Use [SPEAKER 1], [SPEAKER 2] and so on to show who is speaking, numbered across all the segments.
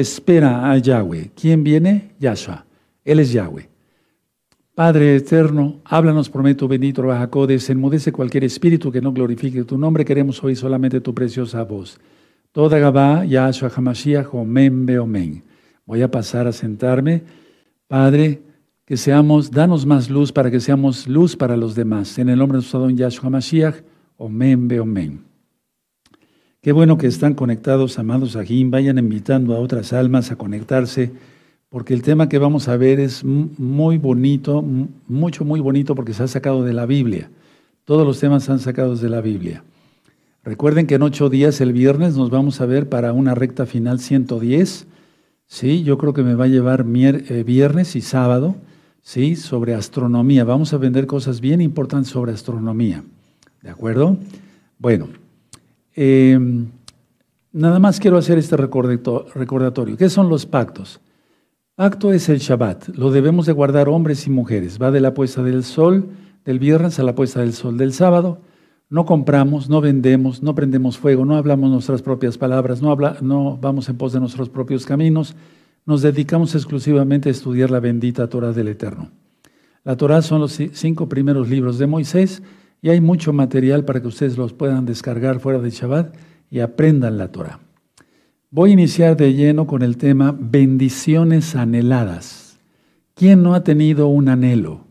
[SPEAKER 1] espera a Yahweh. ¿Quién viene? Yahshua. Él es Yahweh. Padre eterno, háblanos, prometo, bendito Rajacodes, enmudece cualquier espíritu que no glorifique tu nombre, queremos oír solamente tu preciosa voz. Toda Gabá, Yahshua Hamashiach, Omen, Beomen. Voy a pasar a sentarme. Padre, que seamos, danos más luz para que seamos luz para los demás. En el nombre de nuestro don Yahshua Hamashiach, Omen, Beomen. Qué bueno que están conectados, amados Ajim, vayan invitando a otras almas a conectarse porque el tema que vamos a ver es muy bonito, mucho, muy bonito, porque se ha sacado de la Biblia. Todos los temas se han sacado de la Biblia. Recuerden que en ocho días, el viernes, nos vamos a ver para una recta final 110. Sí, yo creo que me va a llevar eh, viernes y sábado, sí, sobre astronomía. Vamos a vender cosas bien importantes sobre astronomía. ¿De acuerdo? Bueno, em, nada más quiero hacer este recordatorio. ¿Qué son los pactos? Acto es el Shabbat. Lo debemos de guardar hombres y mujeres. Va de la puesta del sol del viernes a la puesta del sol del sábado. No compramos, no vendemos, no prendemos fuego, no hablamos nuestras propias palabras, no, no vamos en pos de nuestros propios caminos. Nos dedicamos exclusivamente a estudiar la bendita Torah del Eterno. La Torah son los cinco primeros libros de Moisés y hay mucho material para que ustedes los puedan descargar fuera de Shabbat y aprendan la Torah. Voy a iniciar de lleno con el tema bendiciones anheladas. ¿Quién no ha tenido un anhelo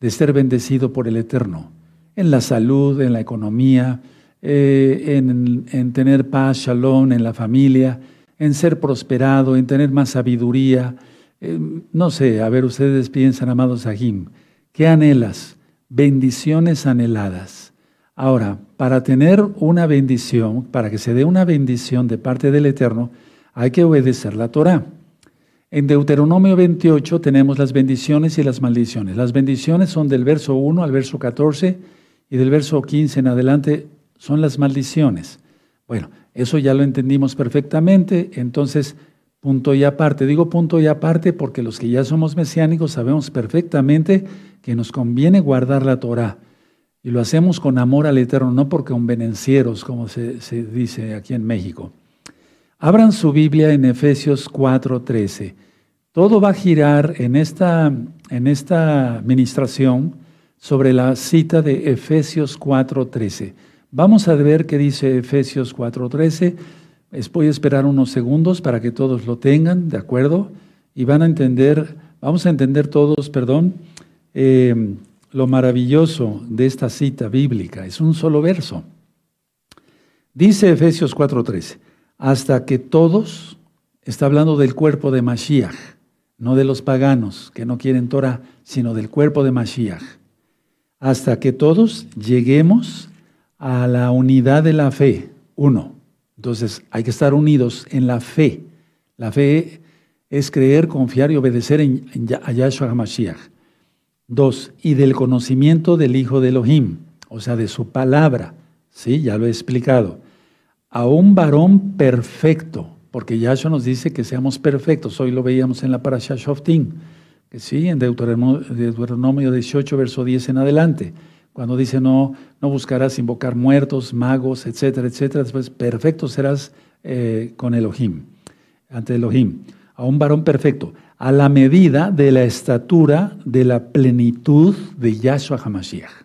[SPEAKER 1] de ser bendecido por el Eterno? En la salud, en la economía, eh, en, tener paz, shalom en la familia, en ser prosperado, en tener más sabiduría. Eh, no sé, a ver, ustedes piensan, amados Sahim, ¿qué anhelas? Bendiciones anheladas. Ahora, para tener una bendición, para que se dé una bendición de parte del Eterno, hay que obedecer la Torah. En Deuteronomio 28 tenemos las bendiciones y las maldiciones. Las bendiciones son del verso 1 al verso 14 y del verso 15 en adelante son las maldiciones. Bueno, eso ya lo entendimos perfectamente, entonces punto y aparte. Digo punto y aparte porque los que ya somos mesiánicos sabemos perfectamente que nos conviene guardar la Torah y lo hacemos con amor al Eterno, no porque convenencieros, como se, dice aquí en México. Abran su Biblia en Efesios 4:13. Todo va a girar en esta, en esta administración sobre la cita de Efesios 4:13. Vamos a ver qué dice Efesios 4:13. Voy a esperar unos segundos para que todos lo tengan, ¿de acuerdo? Y van a entender, vamos a entender todos, perdón, eh, lo maravilloso de esta cita bíblica. Es un solo verso. Dice Efesios 4:13, hasta que todos, está hablando del cuerpo de Mashiach, no de los paganos que no quieren Torah, sino del cuerpo de Mashiach, hasta que todos lleguemos a la unidad de la fe. Uno. Entonces hay que estar unidos en la fe. La fe es creer, confiar y obedecer en, a Yahshua HaMashiach. Dos, y del conocimiento del Hijo de Elohim, o sea, de su palabra. Sí, ya lo he explicado. A un varón perfecto, porque Yahshua nos dice que seamos perfectos. Hoy lo veíamos en la parasha Shoftim, que sí, en Deuteronomio 18, verso 10 en adelante, cuando dice no, no buscarás invocar muertos, magos, etcétera, etcétera. Después, perfecto serás eh, con Elohim, ante Elohim. A un varón perfecto a la medida de la estatura de la plenitud de Yahshua HaMashiach.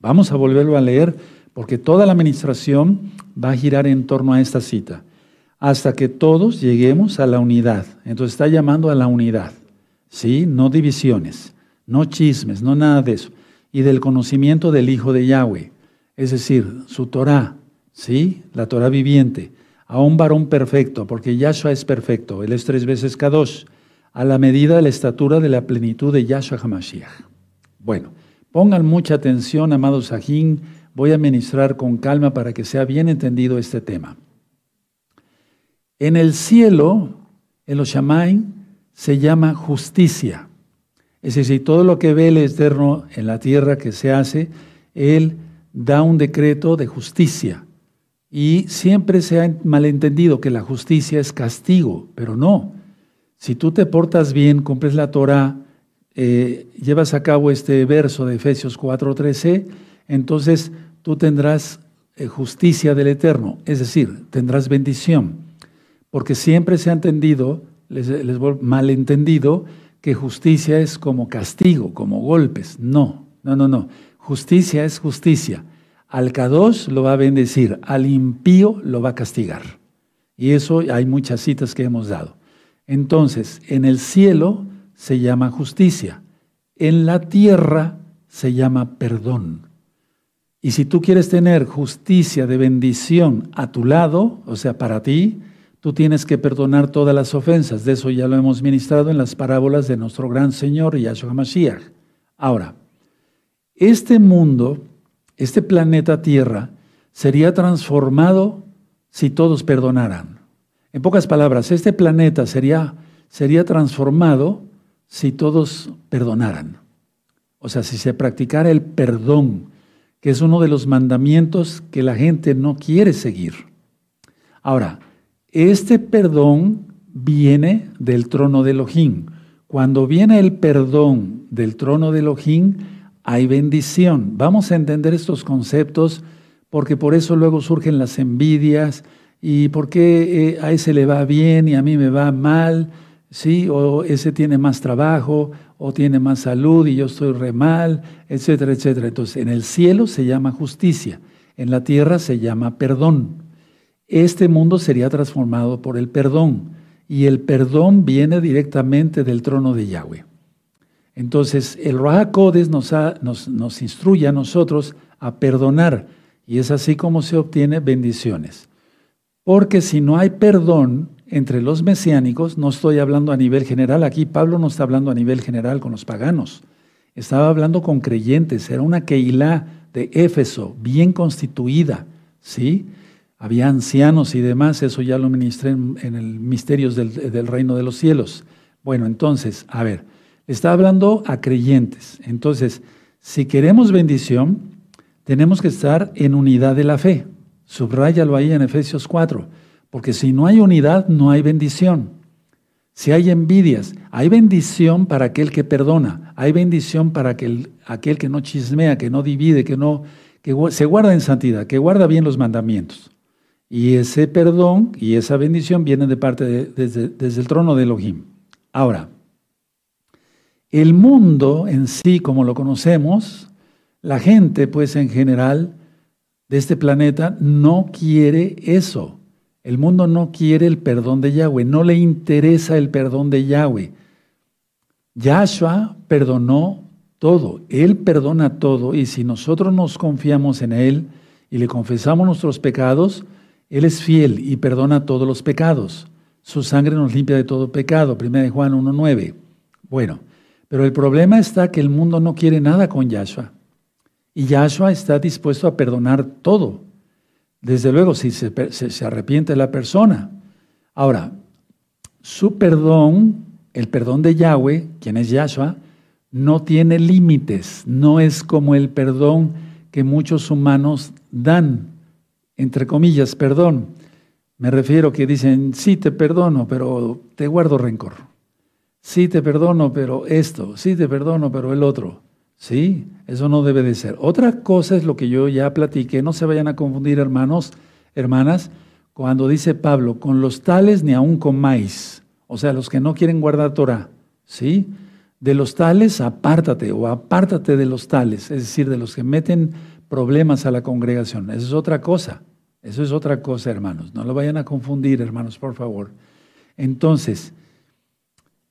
[SPEAKER 1] Vamos a volverlo a leer porque toda la administración va a girar en torno a esta cita, hasta que todos lleguemos a la unidad. Entonces está llamando a la unidad, ¿sí? No divisiones, no chismes, no nada de eso. Y del conocimiento del Hijo de Yahweh, es decir, su Torah, ¿sí? La Torah viviente, a un varón perfecto, porque Yahshua es perfecto, Él es tres veces Kadosh a la medida de la estatura de la plenitud de Yahshua HaMashiach. Bueno, pongan mucha atención, amados Sajín, voy a ministrar con calma para que sea bien entendido este tema. En el cielo, en los Shamaim, se llama justicia. Es decir, todo lo que ve el Eterno en la tierra que se hace, Él da un decreto de justicia. Y siempre se ha malentendido que la justicia es castigo, pero no. Si tú te portas bien, cumples la Torah, eh, llevas a cabo este verso de Efesios 4:13, entonces tú tendrás eh, justicia del Eterno, es decir, tendrás bendición. porque siempre se ha entendido, les, les malentendido, que justicia es como castigo, como golpes. No, no, no, no. Justicia es justicia. Al Kadosh lo va a bendecir, al impío lo va a castigar. Y eso hay muchas citas que hemos dado. Entonces, en el cielo se llama justicia, en la tierra se llama perdón. Y si tú quieres tener justicia de bendición a tu lado, o sea, para ti, tú tienes que perdonar todas las ofensas. De eso ya lo hemos ministrado en las parábolas de nuestro gran Señor Yahshua Mashiach. Ahora, este mundo, este planeta Tierra, sería transformado si todos perdonaran. En pocas palabras, este planeta sería, sería transformado si todos perdonaran. O sea, si se practicara el perdón, que es uno de los mandamientos que la gente no quiere seguir. Ahora, este perdón viene del trono de Elohim. Cuando viene el perdón del trono de Elohim, hay bendición. Vamos a entender estos conceptos porque por eso luego surgen las envidias, ¿Y por qué eh, a ese le va bien y a mí me va mal? ¿Sí? O ese tiene más trabajo, o tiene más salud y yo estoy re mal, etcétera, etcétera. Entonces, en el cielo se llama justicia, en la tierra se llama perdón. Este mundo sería transformado por el perdón, y el perdón viene directamente del trono de Yahweh. Entonces, el Rahakodes nos, nos, nos instruye a nosotros a perdonar, y es así como se obtiene bendiciones. Porque si no hay perdón entre los mesiánicos, no estoy hablando a nivel general, aquí Pablo no está hablando a nivel general con los paganos, estaba hablando con creyentes, era una Keilah de Éfeso, bien constituida, ¿sí? Había ancianos y demás, eso ya lo ministré en, el Misterios del, del, Reino de los Cielos. Bueno, entonces, a ver, está hablando a creyentes. Entonces, si queremos bendición, tenemos que estar en unidad de la fe. Subráyalo ahí en Efesios 4, porque si no hay unidad, no hay bendición. Si hay envidias, hay bendición para aquel que perdona, hay bendición para aquel, aquel que no chismea, que no divide, que, no, que se guarda en santidad, que guarda bien los mandamientos. Y ese perdón y esa bendición vienen de parte de, desde, desde el trono de Elohim. Ahora, el mundo en sí, como lo conocemos, la gente, pues en general, de este planeta no quiere eso. El mundo no quiere el perdón de Yahweh, no le interesa el perdón de Yahweh. Yahshua perdonó todo, Él perdona todo y si nosotros nos confiamos en Él y le confesamos nuestros pecados, Él es fiel y perdona todos los pecados. Su sangre nos limpia de todo pecado, 1 Juan 1.9. Bueno, pero el problema está que el mundo no quiere nada con Yahshua. Y Yahshua está dispuesto a perdonar todo. Desde luego, si se, arrepiente la persona. Ahora, su perdón, el perdón de Yahweh, quien es Yahshua, no tiene límites. No es como el perdón que muchos humanos dan, entre comillas, perdón. Me refiero que dicen, sí te perdono, pero te guardo rencor. Sí te perdono, pero esto. Sí te perdono, pero el otro. Sí, eso no debe de ser. Otra cosa es lo que yo ya platiqué, no se vayan a confundir hermanos, hermanas, cuando dice Pablo, con los tales ni aún comáis, o sea, los que no quieren guardar Torah, ¿sí? De los tales apártate o apártate de los tales, es decir, de los que meten problemas a la congregación. Eso es otra cosa, eso es otra cosa, hermanos. No lo vayan a confundir, hermanos, por favor. Entonces,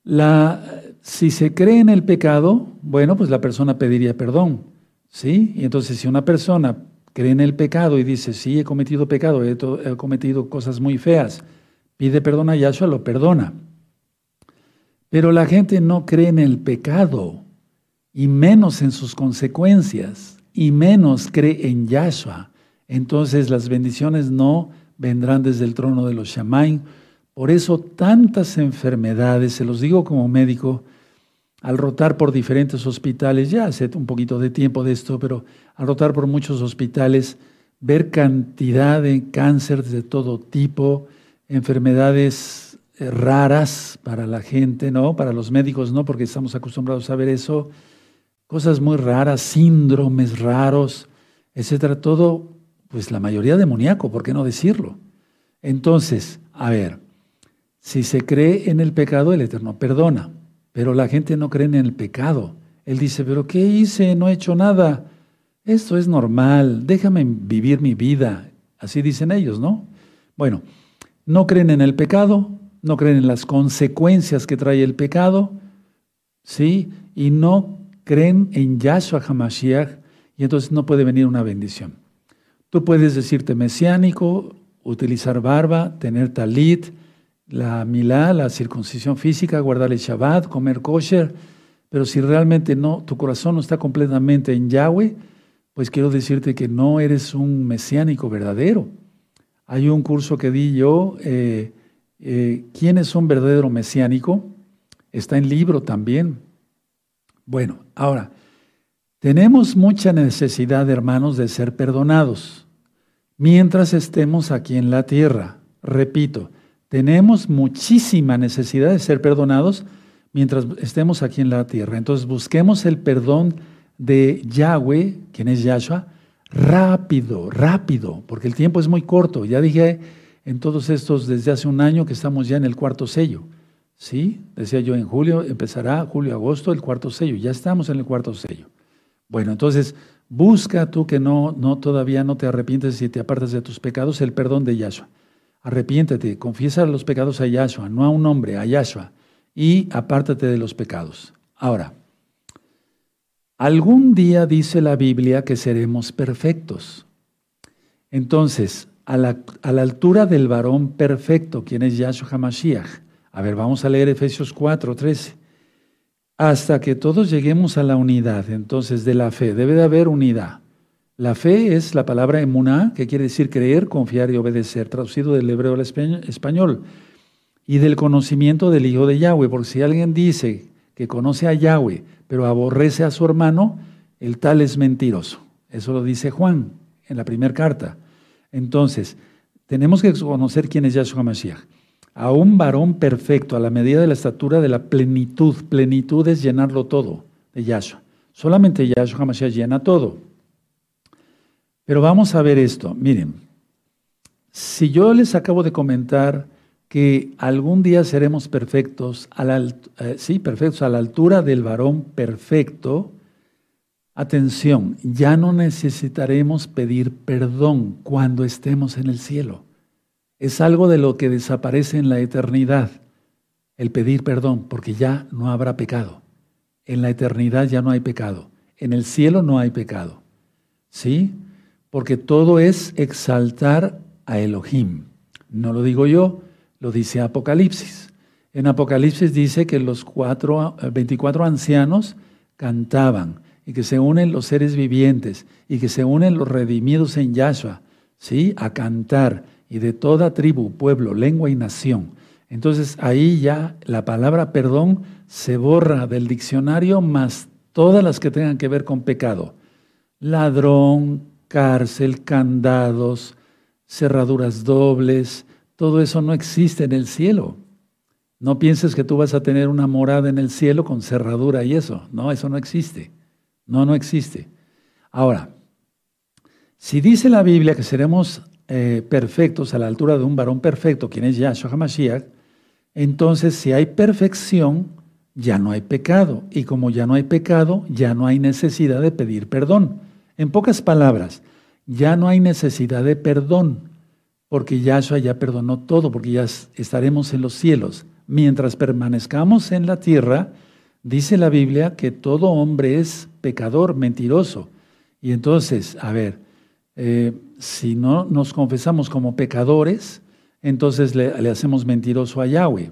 [SPEAKER 1] la, si se cree en el pecado, bueno, pues la persona pediría perdón, ¿sí? Y entonces si una persona cree en el pecado y dice, sí, he cometido pecado, he, cometido cosas muy feas, pide perdón a Yahshua, lo perdona. Pero la gente no cree en el pecado, y menos en sus consecuencias, y menos cree en Yahshua. Entonces las bendiciones no vendrán desde el trono de los Shamaim. Por eso tantas enfermedades, se los digo como médico, al rotar por diferentes hospitales, ya hace un poquito de tiempo de esto, pero al rotar por muchos hospitales, ver cantidad de cánceres de todo tipo, enfermedades eh, raras para la gente, ¿no? Para los médicos, ¿no? Porque estamos acostumbrados a ver eso, cosas muy raras, síndromes raros, etcétera, todo, pues la mayoría demoníaco, ¿por qué no decirlo? Entonces, a ver, Si se cree en el pecado, el Eterno perdona. Pero la gente no cree en el pecado. Él dice, pero ¿qué hice? No he hecho nada. Esto es normal. Déjame vivir mi vida. Así dicen ellos, ¿no? Bueno, no creen en el pecado, no creen en las consecuencias que trae el pecado, ¿sí? Y no creen en Yahshua HaMashiach y entonces no puede venir una bendición. Tú puedes decirte mesiánico, utilizar barba, tener talit, la milá, la circuncisión física, guardar el Shabbat, comer kosher, pero si realmente no, tu corazón no está completamente en Yahweh, pues quiero decirte que no eres un mesiánico verdadero. Hay un curso que di yo, eh, eh, ¿quién es un verdadero mesiánico? Está en libro también. Bueno, ahora, tenemos mucha necesidad, hermanos, de ser perdonados mientras estemos aquí en la tierra. Repito, tenemos muchísima necesidad de ser perdonados mientras estemos aquí en la tierra. Entonces busquemos el perdón de Yahweh, quien es Yahshua, rápido, rápido, porque el tiempo es muy corto. Ya dije en todos estos desde hace un año que estamos ya en el cuarto sello. ¿Sí? Decía yo en julio, empezará julio, agosto, el cuarto sello. Ya estamos en el cuarto sello. Bueno, entonces busca tú que no, no todavía no te arrepientes y te apartas de tus pecados, el perdón de Yahshua. Arrepiéntete, confiesa los pecados a Yahshua, no a un hombre, a Yahshua, y apártate de los pecados. Ahora, Algún día dice la Biblia que seremos perfectos. Entonces, a la, altura del varón perfecto, quien es Yahshua HaMashiach. A ver, vamos a leer Efesios 4, 13. Hasta que todos lleguemos a la unidad, entonces, de la fe. Debe de haber unidad. La fe es la palabra emuná, que quiere decir creer, confiar y obedecer, traducido del hebreo al español. Y del conocimiento del Hijo de Yahweh, porque si alguien dice que conoce a Yahweh, pero aborrece a su hermano, el tal es mentiroso. Eso lo dice Juan en la primera carta. Entonces, tenemos que conocer quién es Yahshua Mashiach. A un varón perfecto, a la medida de la estatura de la plenitud. Plenitud es llenarlo todo de Yahshua. Solamente Yahshua Mashiach llena todo. Pero vamos a ver esto. Miren, si yo les acabo de comentar que algún día seremos perfectos, a la, eh, sí, perfectos a la altura del varón perfecto, atención, ya no necesitaremos pedir perdón cuando estemos en el cielo. Es algo de lo que desaparece en la eternidad, el pedir perdón, porque ya no habrá pecado. En la eternidad ya no hay pecado. En el cielo no hay pecado. ¿Sí? Porque todo es exaltar a Elohim. No lo digo yo, lo dice Apocalipsis. En Apocalipsis dice que los cuatro, 24 ancianos cantaban y que se unen los seres vivientes y que se unen los redimidos en Yahshua, ¿sí? A cantar y de toda tribu, pueblo, lengua y nación. Entonces ahí ya la palabra perdón se borra del diccionario más todas las que tengan que ver con pecado. Ladrón, cárcel, candados, cerraduras dobles, todo eso no existe en el cielo. No pienses que tú vas a tener una morada en el cielo con cerradura y eso. No, eso no existe. No, no existe. Ahora, si dice la Biblia que seremos eh, perfectos a la altura de un varón perfecto, quien es Yahshua HaMashiach, entonces si hay perfección, ya no hay pecado. Y como ya no hay pecado, ya no hay necesidad de pedir perdón. En pocas palabras, ya no hay necesidad de perdón porque Yahshua ya perdonó todo, porque ya estaremos en los cielos. Mientras permanezcamos en la tierra, dice la Biblia que todo hombre es pecador, mentiroso. Y entonces, a ver, eh, si no nos confesamos como pecadores, entonces le, hacemos mentiroso a Yahweh.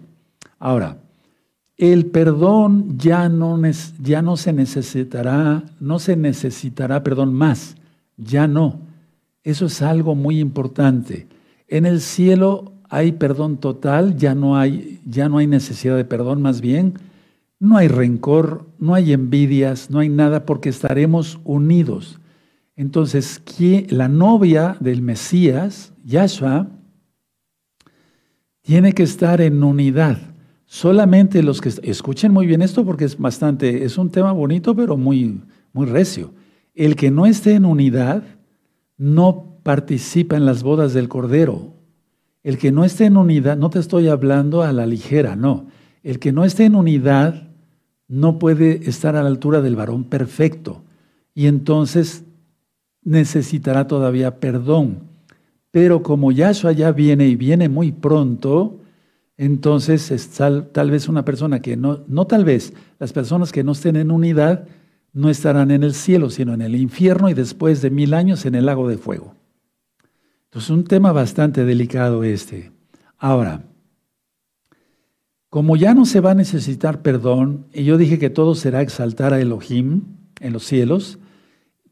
[SPEAKER 1] Ahora, el perdón ya no, ya no se necesitará, no se necesitará perdón más, ya no. Eso es algo muy importante. En el cielo hay perdón total, ya no hay, ya no hay necesidad de perdón, más bien no hay rencor, no hay envidias, no hay nada porque estaremos unidos. Entonces, la novia del Mesías, Yahshua, tiene que estar en unidad. Solamente los que escuchen muy bien esto porque es bastante, es un tema bonito, pero muy, muy recio. El que no esté en unidad no participa en las bodas del Cordero. El que no esté en unidad, no te estoy hablando a la ligera, no. El que no esté en unidad no puede estar a la altura del varón perfecto y entonces necesitará todavía perdón. Pero como Yahshua ya viene y viene muy pronto, entonces es tal, tal, vez una persona que no, no tal vez, las personas que no estén en unidad no estarán en el cielo, sino en el infierno y después de mil años en el lago de fuego. Entonces, un tema bastante delicado este. Ahora, como ya no se va a necesitar perdón, y yo dije que todo será exaltar a Elohim en los cielos,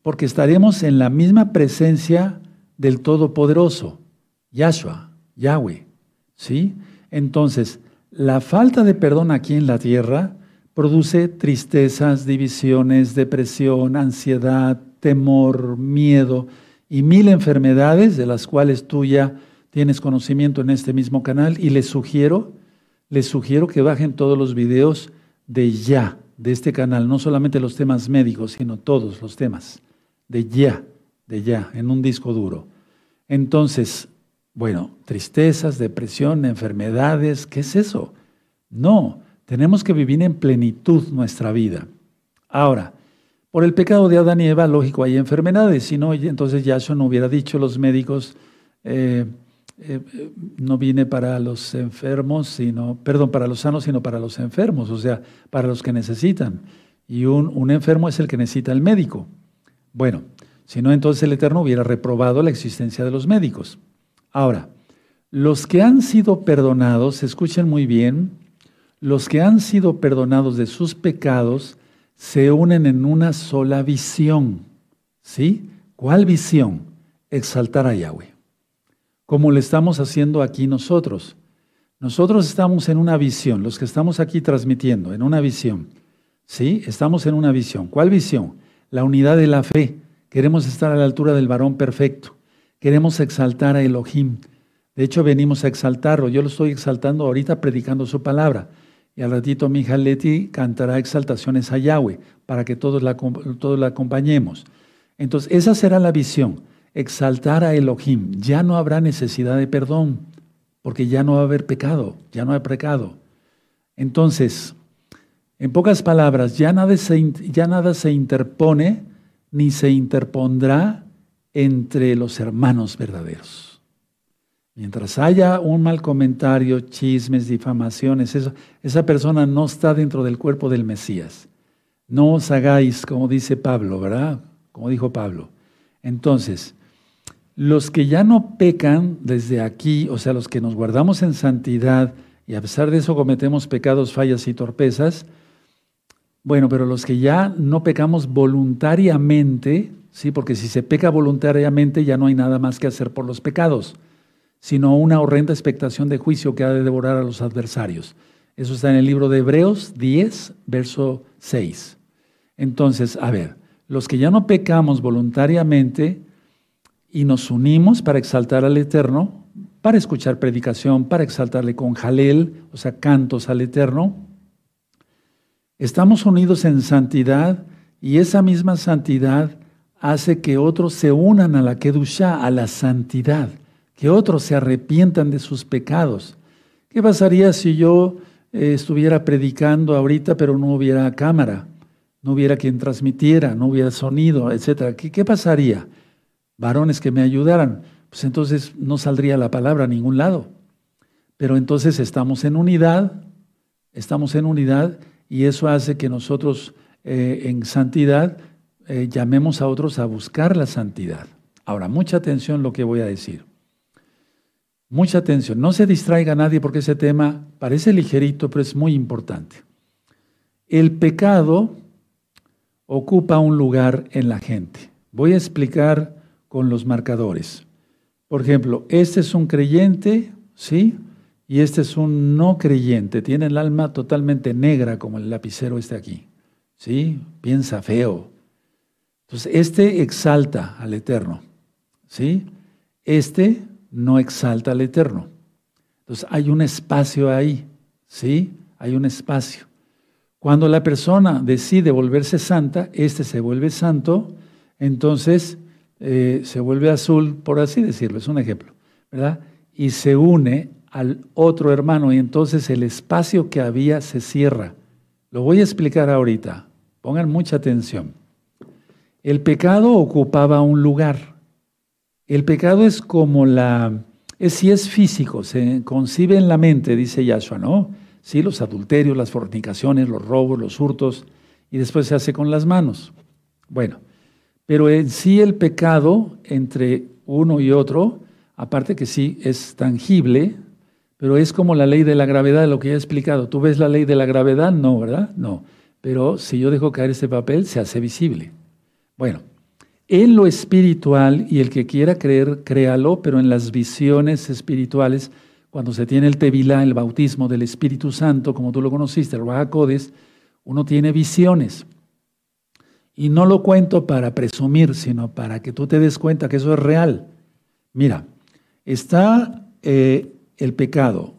[SPEAKER 1] porque estaremos en la misma presencia del Todopoderoso, Yahshua, Yahweh. ¿Sí? Entonces, la falta de perdón aquí en la tierra produce tristezas, divisiones, depresión, ansiedad, temor, miedo y mil enfermedades de las cuales tú ya tienes conocimiento en este mismo canal. Y les sugiero les sugiero que bajen todos los videos de ya, de este canal, no solamente los temas médicos, sino todos los temas, de ya, de ya, en un disco duro. Entonces, bueno, tristezas, depresión, enfermedades, ¿qué es eso? No, tenemos que vivir en plenitud nuestra vida. Ahora, por el pecado de Adán y Eva, lógico, hay enfermedades, si no, entonces ya eso no hubiera dicho los médicos, eh, eh, no viene para los enfermos, sino, perdón, para los sanos, sino para los enfermos, o sea, para los que necesitan. Y un, un enfermo es el que necesita el médico. Bueno, si no, entonces el Eterno hubiera reprobado la existencia de los médicos. Ahora, los que han sido perdonados, escuchen muy bien, los que han sido perdonados de sus pecados se unen en una sola visión. ¿Sí? ¿Cuál visión? Exaltar a Yahweh como lo estamos haciendo aquí nosotros. Nosotros estamos en una visión, los que estamos aquí transmitiendo, en una visión. ¿Sí? Estamos en una visión. ¿Cuál visión? La unidad de la fe. Queremos estar a la altura del varón perfecto. Queremos exaltar a Elohim. De hecho, venimos a exaltarlo. Yo lo estoy exaltando ahorita predicando su palabra. Y al ratito mi hija Leti cantará exaltaciones a Yahweh para que todos la, todos la acompañemos. Entonces, esa será la visión exaltar a Elohim, ya no habrá necesidad de perdón, porque ya no va a haber pecado, ya no hay pecado. Entonces, en pocas palabras, ya nada se, ya nada se interpone ni se interpondrá entre los hermanos verdaderos. Mientras haya un mal comentario, chismes, difamaciones, esa persona no está dentro del cuerpo del Mesías. No os hagáis, como dice Pablo, ¿verdad? Como dijo Pablo. Entonces, los que ya no pecan desde aquí, o sea, los que nos guardamos en santidad y a pesar de eso cometemos pecados, fallas y torpezas, bueno, pero los que ya no pecamos voluntariamente, sí, porque si se peca voluntariamente ya no hay nada más que hacer por los pecados, sino una horrenda expectación de juicio que ha de devorar a los adversarios. Eso está en el libro de Hebreos 10, verso 6. Entonces, a ver, los que ya no pecamos voluntariamente, y nos unimos para exaltar al Eterno, para escuchar predicación, para exaltarle con jalel, o sea, cantos al Eterno. Estamos unidos en santidad y esa misma santidad hace que otros se unan a la Kedushá, a la santidad, que otros se arrepientan de sus pecados. ¿Qué pasaría si yo eh, estuviera predicando ahorita pero no hubiera cámara, no hubiera quien transmitiera, no hubiera sonido, etcétera? ¿Qué, pasaría? varones que me ayudaran, pues entonces no saldría la palabra a ningún lado. Pero entonces estamos en unidad, estamos en unidad y eso hace que nosotros eh, en santidad eh, llamemos a otros a buscar la santidad. Ahora, mucha atención lo que voy a decir. Mucha atención. No se distraiga nadie porque ese tema parece ligerito, pero es muy importante. El pecado ocupa un lugar en la gente. Voy a explicar con los marcadores. Por ejemplo, este es un creyente, ¿sí? Y este es un no creyente. Tiene el alma totalmente negra como el lapicero este aquí. ¿Sí? Piensa feo. Entonces, este exalta al Eterno. ¿Sí? Este no exalta al Eterno. Entonces, hay un espacio ahí. ¿Sí? Hay un espacio. Cuando la persona decide volverse santa, este se vuelve santo, entonces eh, se vuelve azul, por así decirlo, es un ejemplo, ¿verdad? y se une al otro hermano y entonces el espacio que había se cierra. Lo voy a explicar ahorita. Pongan mucha atención. El pecado ocupaba un lugar. El pecado es como la, es, si es físico, se concibe en la mente, dice Yahshua, ¿no? Sí, los adulterios, las fornicaciones, los robos, los hurtos, y después se hace con las manos. Bueno, pero en sí el pecado entre uno y otro, aparte que sí es tangible, pero es como la ley de la gravedad, lo que ya he explicado. ¿Tú ves la ley de la gravedad? No, ¿verdad? No. Pero si yo dejo caer este papel, se hace visible. Bueno, en lo espiritual, y el que quiera creer, créalo, pero en las visiones espirituales, cuando se tiene el Tevilá, el bautismo del Espíritu Santo, como tú lo conociste, el Rahakodes, uno tiene visiones. Y no lo cuento para presumir, sino para que tú te des cuenta que eso es real. Mira, está eh, el pecado,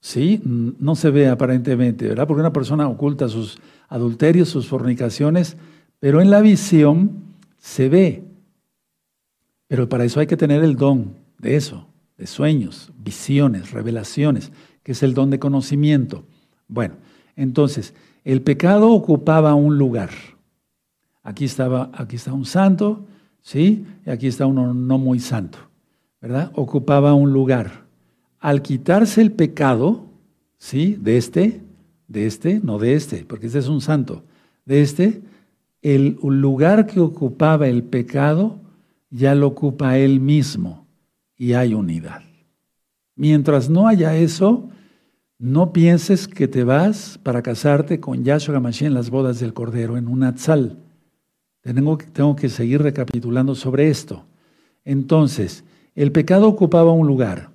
[SPEAKER 1] ¿sí? No se ve aparentemente, ¿verdad? Porque una persona oculta sus adulterios, sus fornicaciones, pero en la visión se ve. Pero para eso hay que tener el don de eso, de sueños, visiones, revelaciones, que es el don de conocimiento. Bueno, entonces, el pecado ocupaba un lugar. Aquí estaba, aquí está un santo, ¿sí? Y aquí está uno no muy santo, ¿verdad? Ocupaba un lugar. Al quitarse el pecado, ¿sí? De este, de este, no de este, porque este es un santo, de este, el lugar que ocupaba el pecado ya lo ocupa él mismo y hay unidad. Mientras no haya eso, no pienses que te vas para casarte con Yahshua Hamashiach en las bodas del Cordero, en un atzal. Tengo, tengo que seguir recapitulando sobre esto. Entonces, el pecado ocupaba un lugar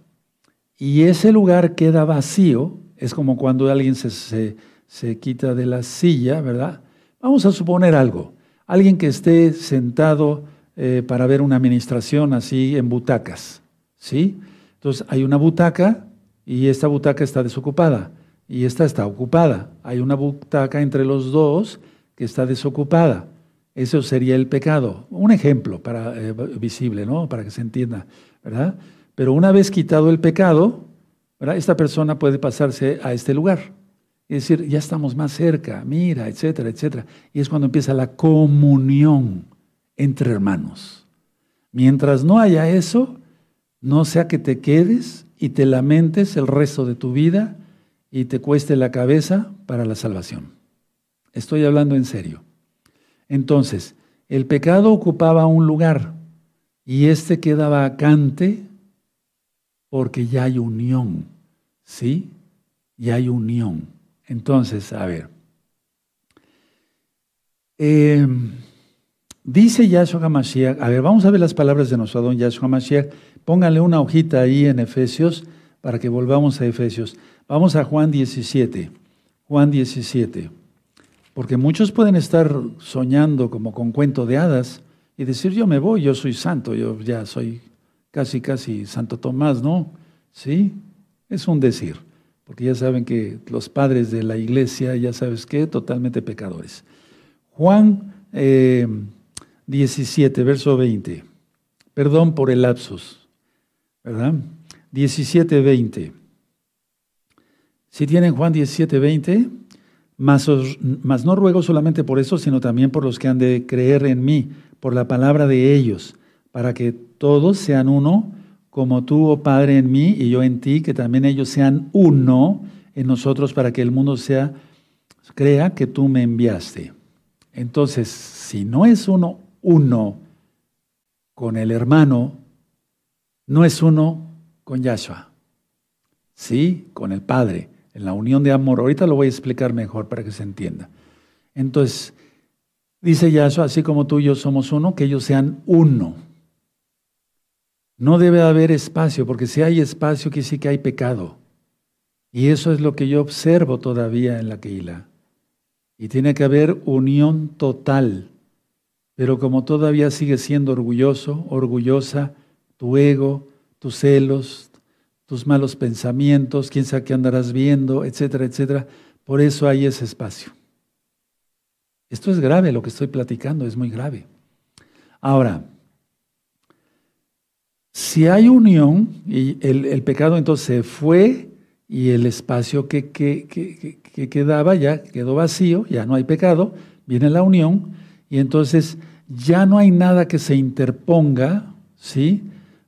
[SPEAKER 1] y ese lugar queda vacío. Es como cuando alguien se, se quita de la silla, ¿verdad? Vamos a suponer algo. Alguien que esté sentado eh, para ver una administración así en butacas. ¿Sí? Entonces, hay una butaca y esta butaca está desocupada y esta está ocupada. Hay una butaca entre los dos que está desocupada. Eso sería el pecado. Un ejemplo para, eh, visible, ¿no? Para que se entienda, ¿verdad? Pero una vez quitado el pecado, esta persona puede pasarse a este lugar. Es decir, ya estamos más cerca, mira, etcétera, etcétera. Y es cuando empieza la comunión entre hermanos. Mientras no haya eso, no sea que te quedes y te lamentes el resto de tu vida y te cueste la cabeza para la salvación. Estoy hablando en serio. Entonces, el pecado ocupaba un lugar y este queda vacante porque ya hay unión, ¿sí? Ya hay unión. Entonces, a ver. Eh, dice Yahshua HaMashiach, a ver, vamos a ver las palabras de nuestro don Yahshua HaMashiach Pónganle una hojita ahí en Efesios para que volvamos a Efesios. Vamos a Juan 17. Juan 17. Porque muchos pueden estar soñando como con cuento de hadas y decir, yo me voy, yo soy santo, yo ya soy casi, casi Santo Tomás, ¿no? Sí, es un decir, porque ya saben que los padres de la iglesia, ya sabes qué, totalmente pecadores. Juan 17, eh, verso 20. Perdón por el lapsus. ¿verdad? 17.20. Si tienen Juan 17.20, mas, mas no ruego solamente por eso, sino también por los que han de creer en mí, por la palabra de ellos, para que todos sean uno, como tú, oh Padre, en mí y yo en ti, que también ellos sean uno en nosotros, para que el mundo sea, crea que tú me enviaste. Entonces, si no es uno, uno con el hermano, no es uno con Yahshua, sí, con el Padre, en la unión de amor. Ahorita lo voy a explicar mejor para que se entienda. Entonces, dice Yahshua, así como tú y yo somos uno, que ellos sean uno. No debe haber espacio, porque si hay espacio, quiere decir que hay pecado. Y eso es lo que yo observo todavía en la Keila. Y tiene que haber unión total. Pero como todavía sigue siendo orgulloso, orgullosa, tu ego, tus celos, tus malos pensamientos, quién sabe qué andarás viendo, etcétera, etcétera. Por eso hay ese espacio. Esto es grave, lo que estoy platicando es muy grave. Ahora, Si hay unión y el, pecado entonces fue y el espacio que, que, quedaba ya quedó vacío, ya no hay pecado, viene la unión y entonces ya no hay nada que se interponga, ¿sí?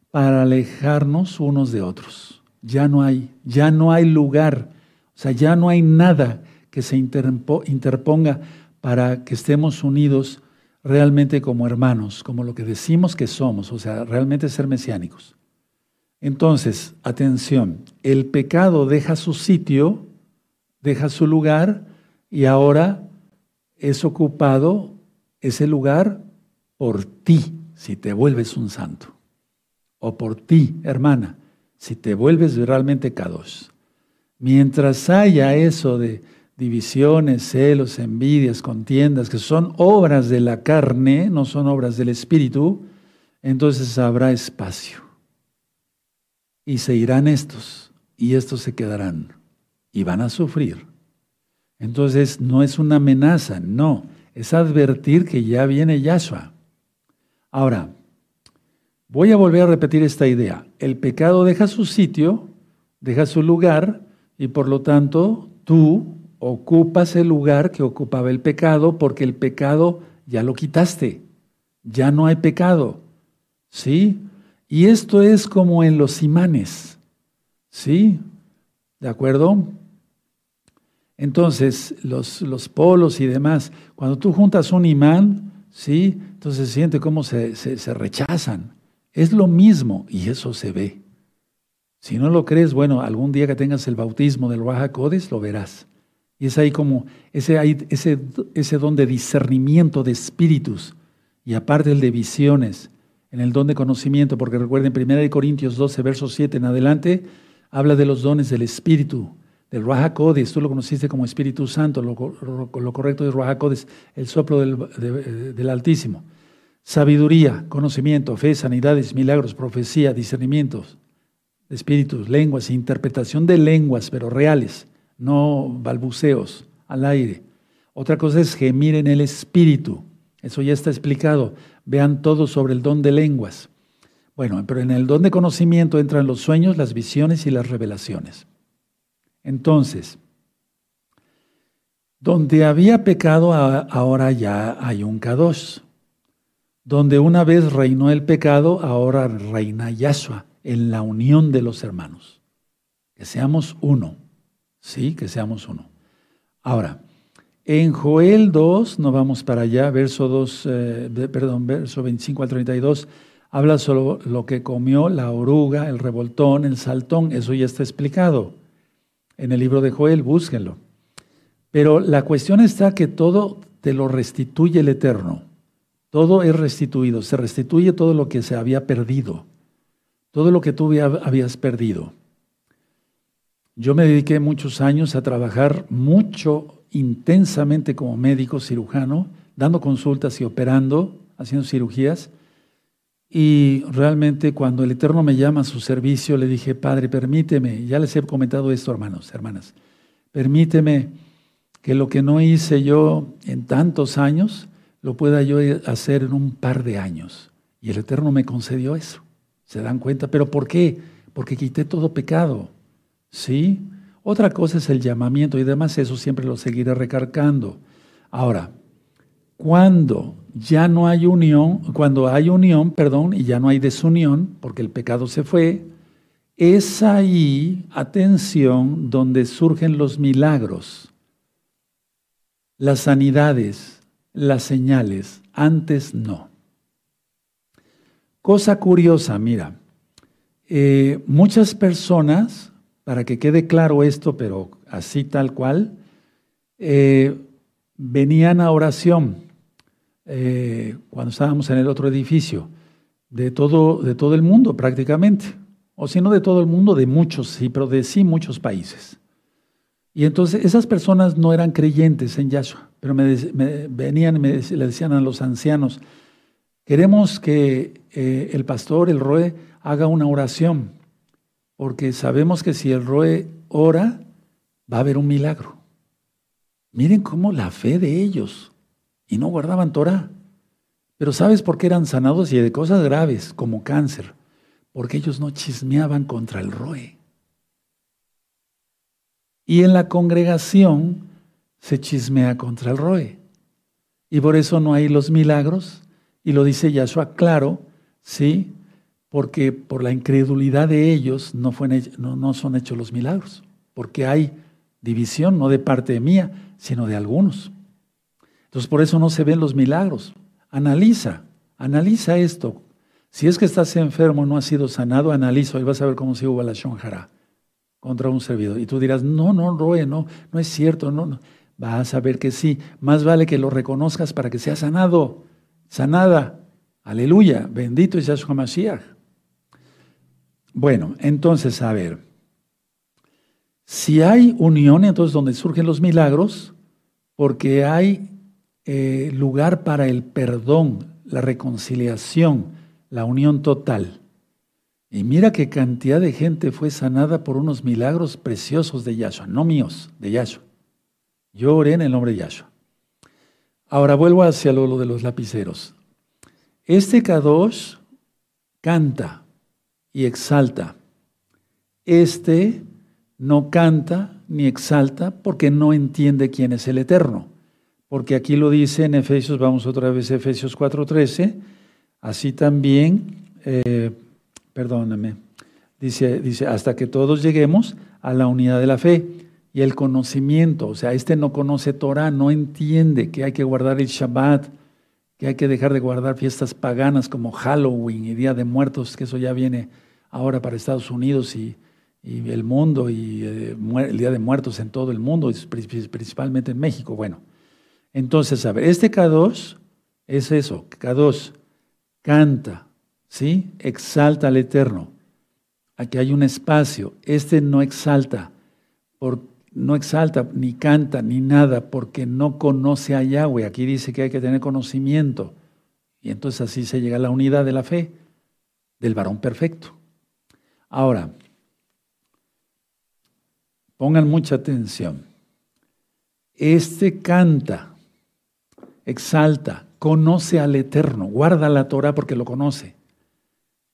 [SPEAKER 1] Para alejarnos unos de otros. Ya no hay, ya no hay lugar, o sea, ya no hay nada que se interponga para que estemos unidos realmente como hermanos, como lo que decimos que somos, o sea, realmente ser mesiánicos. Entonces, atención, el pecado deja su sitio, deja su lugar y ahora es ocupado ese lugar por ti, si te vuelves un santo. O por ti, hermana, si te vuelves realmente kadosh. Mientras haya eso de divisiones, celos, envidias, contiendas, que son obras de la carne, no son obras del espíritu, entonces habrá espacio. Y se irán estos, y estos se quedarán, y van a sufrir. Entonces no es una amenaza, no, es advertir que ya viene Yahshua. Ahora, voy a volver a repetir esta idea. El pecado deja su sitio, deja su lugar, y por lo tanto tú ocupas el lugar que ocupaba el pecado porque el pecado ya lo quitaste, ya no hay pecado. ¿Sí? Y esto es como en los imanes. ¿Sí? ¿De acuerdo? Entonces, los, los polos y demás, cuando tú juntas un imán, ¿sí? Entonces se siente cómo se, se, rechazan. Es lo mismo y eso se ve. Si no lo crees, bueno, algún día que tengas el bautismo del Raja Codes, lo verás. Y es ahí como ese, ese, ese don de discernimiento de espíritus y aparte el de visiones, en el don de conocimiento, porque recuerden, 1 Corintios 12, verso 7 en adelante, habla de los dones del espíritu, del Codes, tú lo conociste como Espíritu Santo, lo, correcto de Raja Codes, el soplo del, del Altísimo. Sabiduría, conocimiento, fe, sanidades, milagros, profecía, discernimientos, espíritus, lenguas, interpretación de lenguas, pero reales no balbuceos al aire. Otra cosa es gemir en el espíritu. Eso ya está explicado. Vean todo sobre el don de lenguas. Bueno, pero en el don de conocimiento entran los sueños, las visiones y las revelaciones. Entonces, donde había pecado, ahora ya hay un Kadosh. Donde una vez reinó el pecado, ahora reina Yahshua en la unión de los hermanos. Que seamos uno. Sí, que seamos uno. Ahora, en Joel 2, no vamos para allá, verso 2, eh, perdón, verso 25 al 32, habla sobre lo que comió la oruga, el revoltón, el saltón, eso ya está explicado en el libro de Joel, búsquenlo. Pero la cuestión está que todo te lo restituye el Eterno. Todo es restituido, se restituye todo lo que se había perdido, todo lo que tú habías perdido. Yo me dediqué muchos años a trabajar mucho, intensamente como médico cirujano, dando consultas y operando, haciendo cirugías. Y realmente cuando el Eterno me llama a su servicio, le dije, Padre, permíteme, ya les he comentado esto, hermanos, hermanas, permíteme que lo que no hice yo en tantos años, lo pueda yo hacer en un par de años. Y el Eterno me concedió eso. ¿Se dan cuenta? ¿Pero por qué? Porque quité todo pecado. ¿Sí? Otra cosa es el llamamiento y demás, eso siempre lo seguiré recargando. Ahora, cuando ya no hay unión, cuando hay unión, perdón, y ya no hay desunión, porque el pecado se fue, es ahí, atención, donde surgen los milagros, las sanidades, las señales. Antes no. Cosa curiosa, mira, eh, muchas personas para que quede claro esto, pero así tal cual, eh, venían a oración eh, cuando estábamos en el otro edificio, de todo, de todo el mundo prácticamente, o si no de todo el mundo, de muchos, sí, pero de sí muchos países. Y entonces esas personas no eran creyentes en Yahshua, pero me, venían y me, le decían a los ancianos, queremos que eh, el pastor, el roe, haga una oración porque sabemos que si el Roe ora, va a haber un milagro. Miren cómo la fe de ellos, y no guardaban Torah. Pero ¿sabes por qué eran sanados y de cosas graves, como cáncer? porque ellos no chismeaban contra el Roe. Y en la congregación se chismea contra el Roe. Y por eso no hay los milagros. Y lo dice Yahshua claro, ¿sí? Porque por la incredulidad de ellos no, son hechos los milagros. Porque hay división, no de parte mía, sino de algunos. Entonces por eso no se ven los milagros. Analiza, analiza esto. Si es que estás enfermo, no has sido sanado, analiza y vas a ver cómo se hubo la shonjara contra un servidor. Y tú dirás, no, no, Roe, no, no es cierto, no, no. Vas a ver que sí. Más vale que lo reconozcas para que sea sanado, sanada. Aleluya, bendito es Yahshua Mashiach. Bueno, entonces, a ver, si hay unión, entonces donde surgen los milagros, porque hay eh, lugar para el perdón, la reconciliación, la unión total. Y mira qué cantidad de gente fue sanada por unos milagros preciosos de Yahshua, no míos, de Yahshua. Yo oré en el nombre de Yahshua. Ahora vuelvo hacia lo, de los lapiceros. Este Kadosh canta y exalta. Este no canta ni exalta porque no entiende quién es el Eterno. Porque aquí lo dice en Efesios, vamos otra vez a Efesios 4:13, así también eh, perdóname, dice, dice, hasta que todos lleguemos a la unidad de la fe y el conocimiento. O sea, este no conoce Torah, no entiende que hay que guardar el Shabbat, que hay que dejar de guardar fiestas paganas como Halloween y Día de Muertos, que eso ya viene ahora para Estados Unidos y, el mundo y eh, el Día de Muertos en todo el mundo, principalmente en México. Bueno, entonces, a ver, este K2 es eso, K2 canta, ¿sí? Exalta al Eterno. Aquí hay un espacio. Este no exalta, no exalta, ni canta, ni nada, porque no conoce a Yahweh. Aquí dice que hay que tener conocimiento. Y entonces así se llega a la unidad de la fe del varón perfecto. Ahora, pongan mucha atención. Este canta, exalta, conoce al Eterno, guarda la Torah porque lo conoce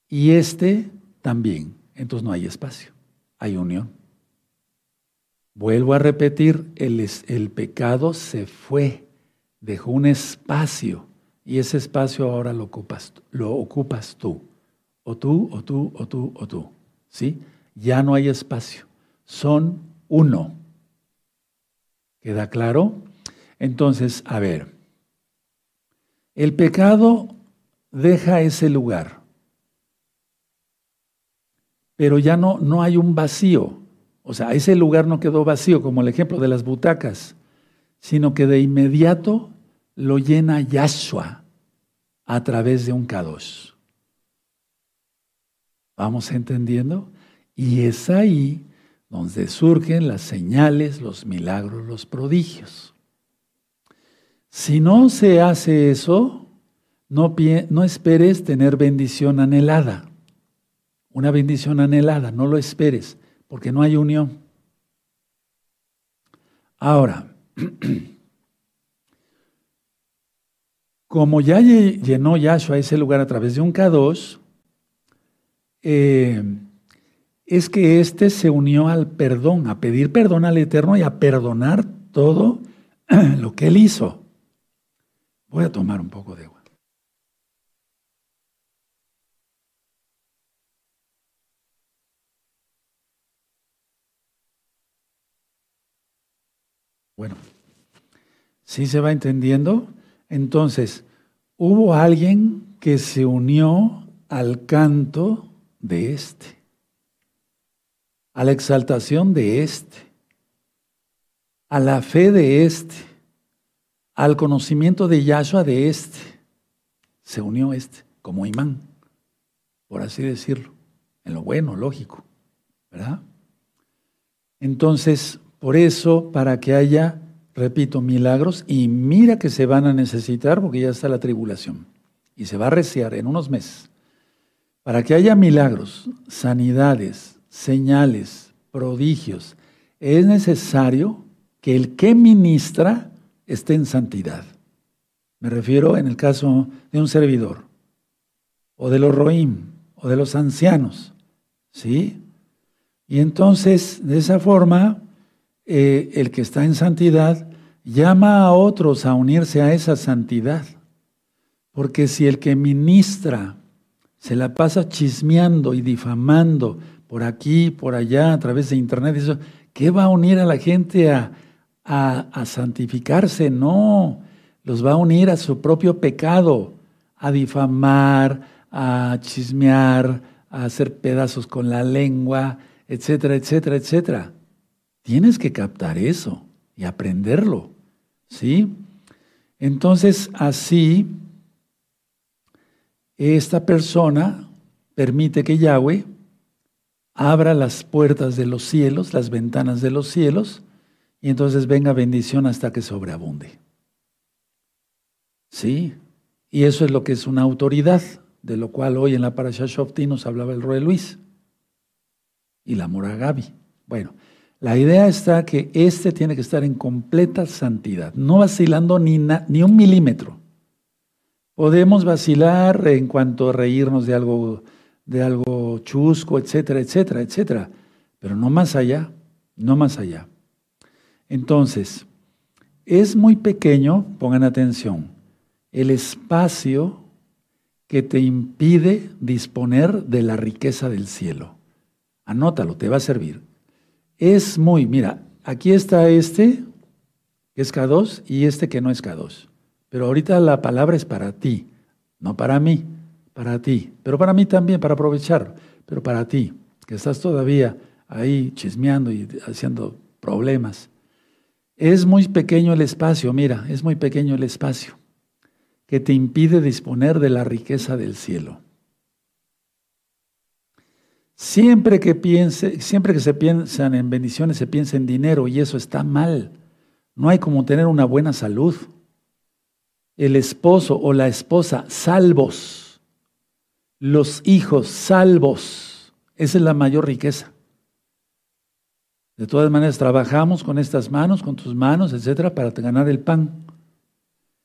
[SPEAKER 1] y este también. Entonces no hay espacio, hay unión. Vuelvo a repetir, el, el pecado se fue, dejó un espacio y ese espacio ahora lo ocupas, lo ocupas tú. O tú, o tú, o tú, o tú. ¿Sí? Ya no hay espacio. Son uno. ¿Queda claro? Entonces, a ver, el pecado deja ese lugar pero ya no, no hay un vacío. O sea, ese lugar no quedó vacío, como el ejemplo de las butacas, sino que de inmediato lo llena Yahshua a través de un kadosh. ¿Vamos entendiendo? Y es ahí donde surgen las señales, los milagros, los prodigios. Si no se hace eso, no, no esperes tener bendición anhelada una bendición anhelada, no lo esperes, porque no hay unión. Ahora, como ya llenó Yahshua ese lugar a través de un K2, eh, es que éste se unió al perdón, a pedir perdón al Eterno y a perdonar todo lo que él hizo. Voy a tomar un poco de agua. Bueno, ¿sí se va entendiendo? Entonces, hubo alguien que se unió al canto de este, a la exaltación de este, a la fe de este, al conocimiento de Yahshua de este. Se unió este como imán, por así decirlo, en lo bueno, lógico, ¿verdad? Entonces, por eso, para que haya, repito, milagros, y mira que se van a necesitar porque ya está la tribulación y se va a reciar en unos meses. Para que haya milagros, sanidades, señales, prodigios, es necesario que el que ministra esté en santidad. Me refiero en el caso de un servidor, o de los roim, o de los ancianos. ¿Sí? Y entonces, de esa forma, eh, el que está en santidad llama a otros a unirse a esa santidad. Porque si el que ministra se la pasa chismeando y difamando por aquí, por allá, a través de internet, eso, ¿qué va a unir a la gente a, a santificarse? No, los va a unir a su propio pecado, a difamar, a chismear, a hacer pedazos con la lengua, etcétera, etcétera, etcétera. Tienes que captar eso y aprenderlo, ¿sí? Entonces, así, esta persona permite que Yahweh abra las puertas de los cielos, las ventanas de los cielos, y entonces venga bendición hasta que sobreabunde. Sí, y eso es lo que es una autoridad, de lo cual hoy en la Parashat Shofti nos hablaba el Rey Luis y la Mora Gaby. Bueno, la idea está que este tiene que estar en completa santidad, no vacilando ni, ni un milímetro. Podemos vacilar en cuanto a reírnos de algo, de algo chusco, etcétera, etcétera, etcétera, pero no más allá, no más allá. Entonces, es muy pequeño, pongan atención, el espacio que te impide disponer de la riqueza del cielo. Anótalo, te va a servir. Es muy, mira, aquí está este, que es K2, y este que no es K2. Pero ahorita la palabra es para ti, no para mí, para ti. Pero para mí también, para aprovechar, pero para ti, que estás todavía ahí chismeando y haciendo problemas. Es muy pequeño el espacio, mira, es muy pequeño el espacio que te impide disponer de la riqueza del cielo. Siempre que, piense, siempre que se piensan en bendiciones, se piensa en dinero y eso está mal. No hay como tener una buena salud. El esposo o la esposa salvos. Los hijos salvos. Esa es la mayor riqueza. De todas maneras, trabajamos con estas manos, con tus manos, etcétera, para ganar el pan.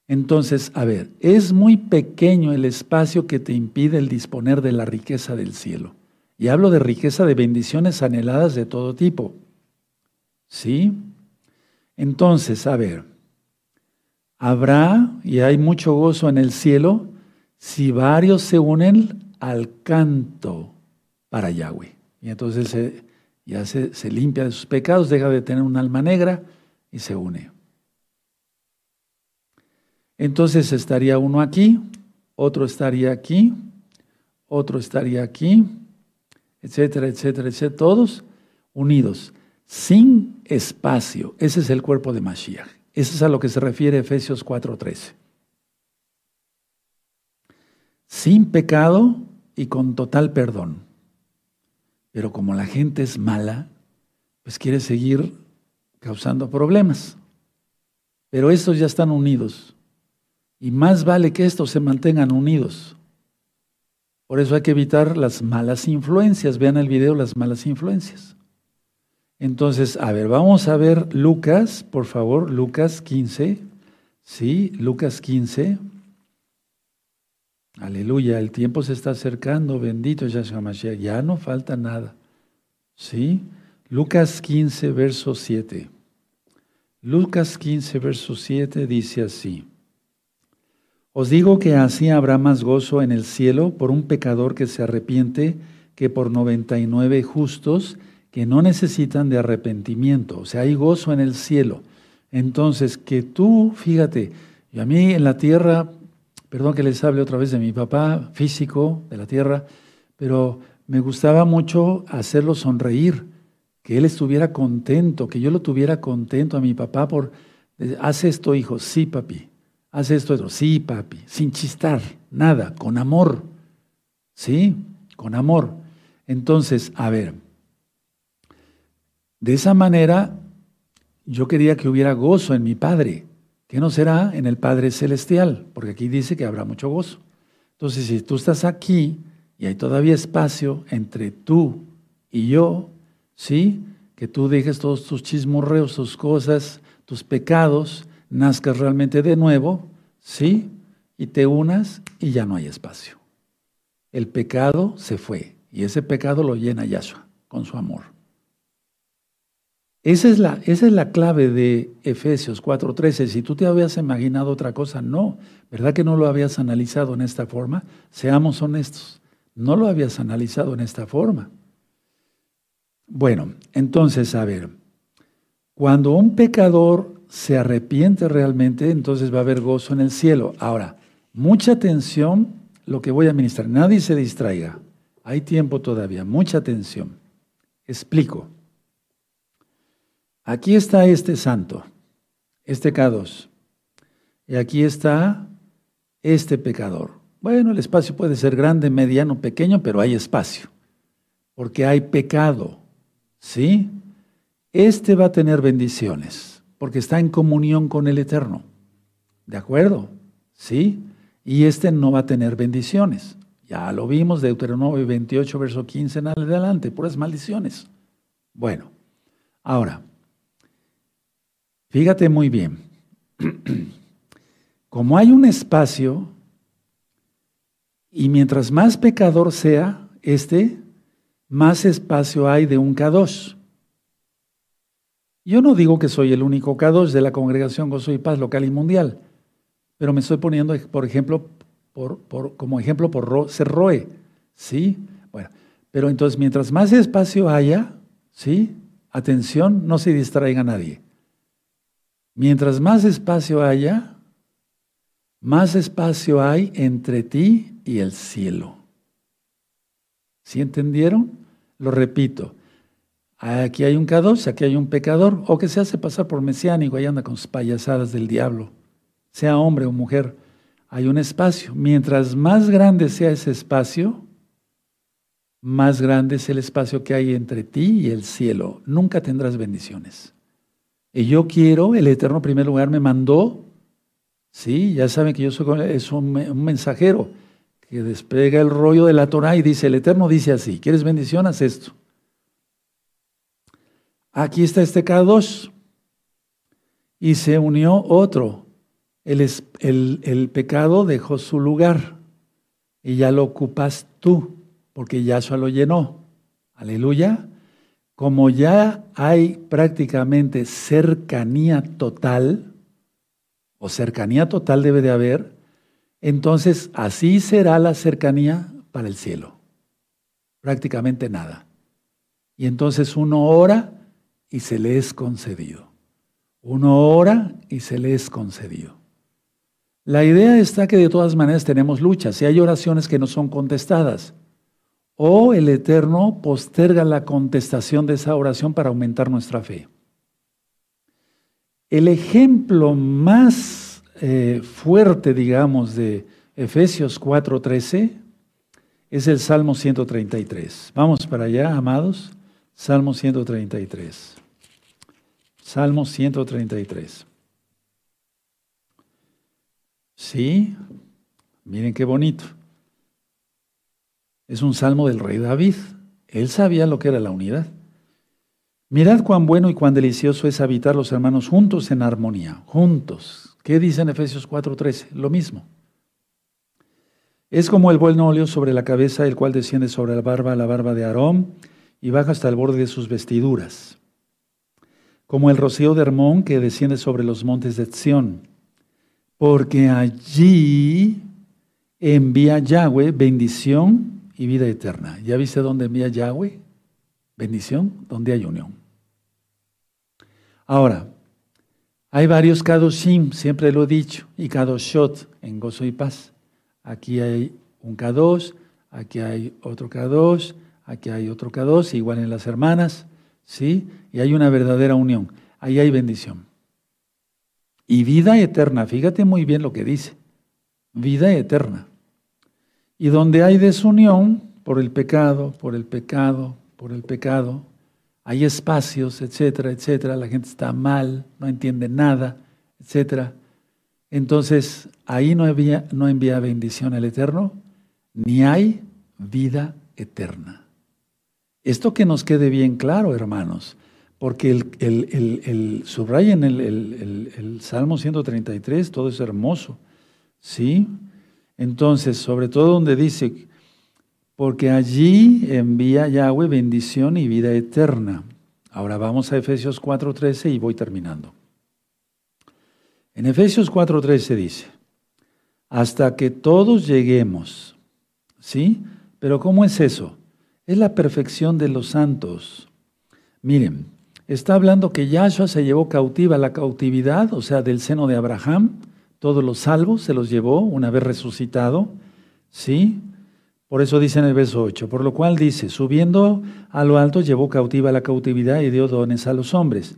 [SPEAKER 1] Entonces, a ver, es muy pequeño el espacio que te impide el disponer de la riqueza del cielo. Y hablo de riqueza de bendiciones anheladas de todo tipo. ¿Sí? Entonces, a ver, habrá y hay mucho gozo en el cielo si varios se unen al canto para Yahweh. Y entonces ya se, se limpia de sus pecados, deja de tener un alma negra y se une. Entonces estaría uno aquí, otro estaría aquí, otro estaría aquí, etcétera, etcétera, etcétera, todos unidos, sin espacio. Ese es el cuerpo de Mashiach. Ese es a lo que se refiere Efesios 4:13. Sin pecado y con total perdón. Pero como la gente es mala, pues quiere seguir causando problemas. Pero estos ya están unidos. Y más vale que estos se mantengan unidos. Por eso hay que evitar las malas influencias. Vean el video, las malas influencias. Entonces, a ver, vamos a ver Lucas, por favor, Lucas 15. Sí, Lucas 15. Aleluya, el tiempo se está acercando, bendito Yahshua Mashiach, ya no falta nada. ¿Sí? Lucas 15, verso 7. Lucas 15, verso 7 dice así. Os digo que así habrá más gozo en el cielo por un pecador que se arrepiente que por 99 justos que no necesitan de arrepentimiento. O sea, hay gozo en el cielo. Entonces, que tú, fíjate, y a mí en la tierra, perdón que les hable otra vez de mi papá físico de la tierra, pero me gustaba mucho hacerlo sonreír, que él estuviera contento, que yo lo tuviera contento a mi papá por, haz esto, hijo, sí, papi, haz esto, otro. Sí, papi, sin chistar, nada, con amor. ¿Sí? Con amor. Entonces, a ver, de esa manera yo quería que hubiera gozo en mi Padre, que no será en el Padre Celestial, porque aquí dice que habrá mucho gozo. Entonces, si tú estás aquí y hay todavía espacio entre tú y yo, ¿sí? Que tú dejes todos tus chismorreos, tus cosas, tus pecados, nazcas realmente de nuevo, ¿sí? Y te unas y ya no hay espacio. el pecado se fue y ese pecado lo llena Yahshua con su amor. Esa es la, esa es la clave de Efesios 4:13. Si tú te habías imaginado otra cosa, no. ¿Verdad que no lo habías analizado en esta forma? Seamos honestos. No lo habías analizado en esta forma. Bueno, entonces, a ver, cuando un pecador se arrepiente realmente, entonces va a haber gozo en el cielo. Ahora, mucha atención lo que voy a ministrar. Nadie se distraiga. Hay tiempo todavía. Mucha atención. Explico. Aquí está este santo, este K2. Y aquí está este pecador. Bueno, el espacio puede ser grande, mediano, pequeño, pero hay espacio. Porque hay pecado. ¿Sí? Este va a tener bendiciones, porque está en comunión con el Eterno. ¿De acuerdo? ¿Sí? Y este no va a tener bendiciones. Ya lo vimos, Deuteronomio 28, verso 15 en adelante, puras maldiciones. Bueno, ahora, Fíjate muy bien. Como hay un espacio, y mientras más pecador sea este, más espacio hay de un K2. Yo no digo que soy el único K2 de la congregación Gozo y Paz local y mundial, pero me estoy poniendo, por ejemplo, como ejemplo por ser Roe. ¿Sí? Bueno, pero entonces mientras más espacio haya, ¿sí? Atención, no se distraiga nadie. Mientras más espacio haya, más espacio hay entre ti y el cielo. ¿Sí entendieron? Lo repito. Aquí hay un K2, aquí hay un pecador, o que se hace pasar por mesiánico y anda con sus payasadas del diablo. Sea hombre o mujer, hay un espacio. Mientras más grande sea ese espacio, más grande es el espacio que hay entre ti y el cielo. Nunca tendrás bendiciones. Y yo quiero, el Eterno en primer lugar me mandó, sí, ya saben que yo soy es un, mensajero que despega el rollo de la Torah y dice, el Eterno dice así, ¿quieres bendición? Haz esto. Aquí está este K2. Y se unió otro. El, el, el pecado dejó su lugar y ya lo ocupas tú, porque Yahshua lo llenó. Aleluya como ya hay prácticamente cercanía total, o cercanía total debe de haber, entonces así será la cercanía para el cielo. Prácticamente nada. Y entonces uno ora y se le es concedido. Uno ora y se le es concedido. La idea está que de todas maneras tenemos luchas y hay oraciones que no son contestadas o el Eterno posterga la contestación de esa oración para aumentar nuestra fe. El ejemplo más eh, fuerte, digamos, de Efesios 4:13 es el Salmo 133. Vamos para allá, amados. Salmo 133. Salmo 133. Sí, miren qué bonito. Es un salmo del rey David. Él sabía lo que era la unidad. Mirad cuán bueno y cuán delicioso es habitar los hermanos juntos en armonía, juntos. ¿Qué dice en Efesios 4:13? Lo mismo. Es como el buen óleo sobre la cabeza, el cual desciende sobre la barba, la barba de Aarón, y baja hasta el borde de sus vestiduras. Como el rocío de Hermón que desciende sobre los montes de Sión. Porque allí envía Yahweh bendición y vida eterna. ¿Ya viste dónde envía Yahweh? Bendición, donde hay unión. Ahora, hay varios Kadoshim, siempre lo he dicho, y Kadoshot en gozo y paz. Aquí hay un Kadosh, aquí hay otro Kadosh, aquí hay otro Kadosh, igual en las hermanas, ¿sí? Y hay una verdadera unión. Ahí hay bendición. Y vida eterna, fíjate muy bien lo que dice. Vida eterna. Y donde hay desunión por el pecado, por el pecado, por el pecado, hay espacios, etcétera, etcétera, la gente está mal, no entiende nada, etcétera. Entonces, ahí no, había, no envía bendición el Eterno, ni hay vida eterna. Esto que nos quede bien claro, hermanos, porque el, el, el, el subrayen el Salmo 133, todo es hermoso, ¿sí? Entonces, sobre todo donde dice, porque allí envía Yahweh bendición y vida eterna. Ahora vamos a Efesios 4:13 y voy terminando. En Efesios 4:13 dice, hasta que todos lleguemos, ¿sí? Pero ¿cómo es eso? Es la perfección de los santos. Miren, está hablando que Yahshua se llevó cautiva la cautividad, o sea, del seno de Abraham, todos los salvos se los llevó una vez resucitado, ¿sí? Por eso dice en el verso 8, por lo cual dice, subiendo a lo alto llevó cautiva la cautividad y dio dones a los hombres.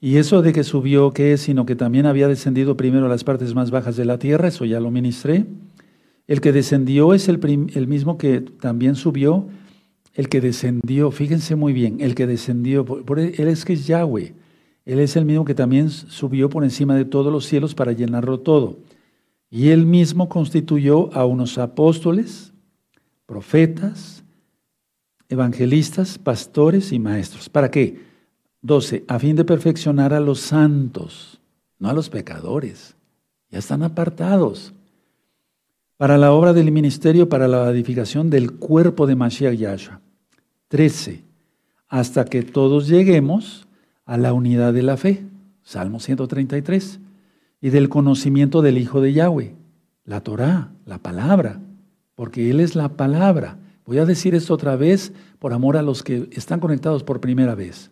[SPEAKER 1] Y eso de que subió, ¿qué es? Sino que también había descendido primero a las partes más bajas de la tierra, eso ya lo ministré. El que descendió es el, mismo que también subió, el que descendió, fíjense muy bien, el que descendió, por, él es que es Yahweh, él es el mismo que también subió por encima de todos los cielos para llenarlo todo. Y él mismo constituyó a unos apóstoles, profetas, evangelistas, pastores y maestros. ¿Para qué? 12. A fin de perfeccionar a los santos, no a los pecadores. Ya están apartados. Para la obra del ministerio, para la edificación del cuerpo de Mashiach Yahshua. 13. Hasta que todos lleguemos a la unidad de la fe. Salmo 133 y del conocimiento del Hijo de Yahweh, la Torah, la palabra, porque Él es la palabra. Voy a decir esto otra vez por amor a los que están conectados por primera vez.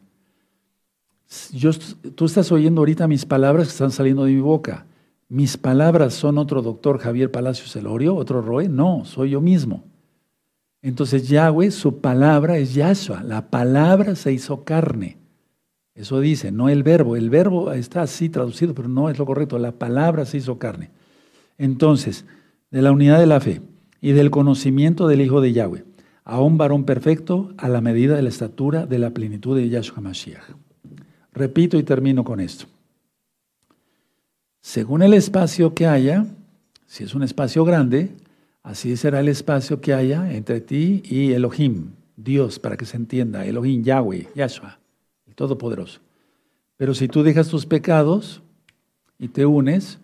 [SPEAKER 1] Tú estás oyendo ahorita mis palabras que están saliendo de mi boca. ¿Mis palabras son otro doctor Javier Palacios Elorio, otro Roe? No, soy yo mismo. Entonces Yahweh, su palabra es Yahshua. La palabra se hizo carne. Eso dice, no el verbo. El verbo está así traducido, pero no es lo correcto. La palabra se hizo carne. Entonces, de la unidad de la fe y del conocimiento del Hijo de Yahweh, a un varón perfecto a la medida de la estatura de la plenitud de Yahshua Mashiach. Repito y termino con esto. Según el espacio que haya, si es un espacio grande, así será el espacio que haya entre ti y Elohim, Dios, para que se entienda, Elohim, Yahweh, Yahshua. Todopoderoso. Pero si tú dejas tus pecados y te unes,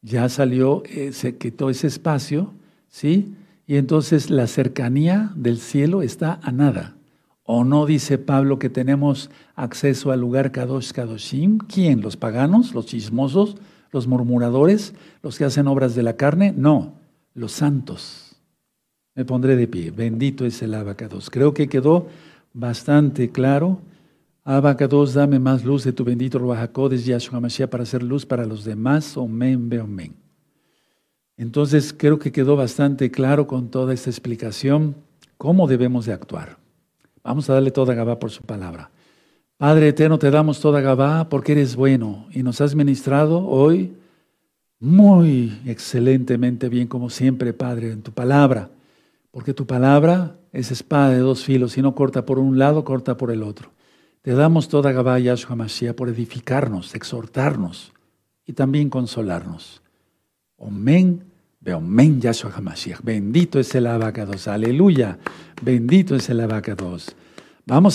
[SPEAKER 1] ya salió, se quitó ese espacio, ¿sí? Y entonces la cercanía del cielo está a nada. ¿O no dice Pablo que tenemos acceso al lugar Kadosh Kadoshim? ¿Quién? ¿Los paganos? ¿Los chismosos? ¿Los murmuradores? ¿Los que hacen obras de la carne? No, los santos. Me pondré de pie. Bendito es el abacados. Creo que quedó bastante claro. Abacados, dame más luz de tu bendito Ruajacodes Yahshua Mashiach para hacer luz para los demás. Omen, be omen. Entonces creo que quedó bastante claro con toda esta explicación cómo debemos de actuar. Vamos a darle toda Gabá por su palabra. Padre eterno, te damos toda Gabá porque eres bueno y nos has ministrado hoy muy excelentemente bien, como siempre, Padre, en tu palabra. Porque tu palabra es espada de dos filos y no corta por un lado, corta por el otro. Te damos toda Gabá Yahshua Mashiach por edificarnos, exhortarnos y también consolarnos. Omen, omen Yahshua Hamashiach. Bendito es el abacados. Aleluya. Bendito es el abacados. Vamos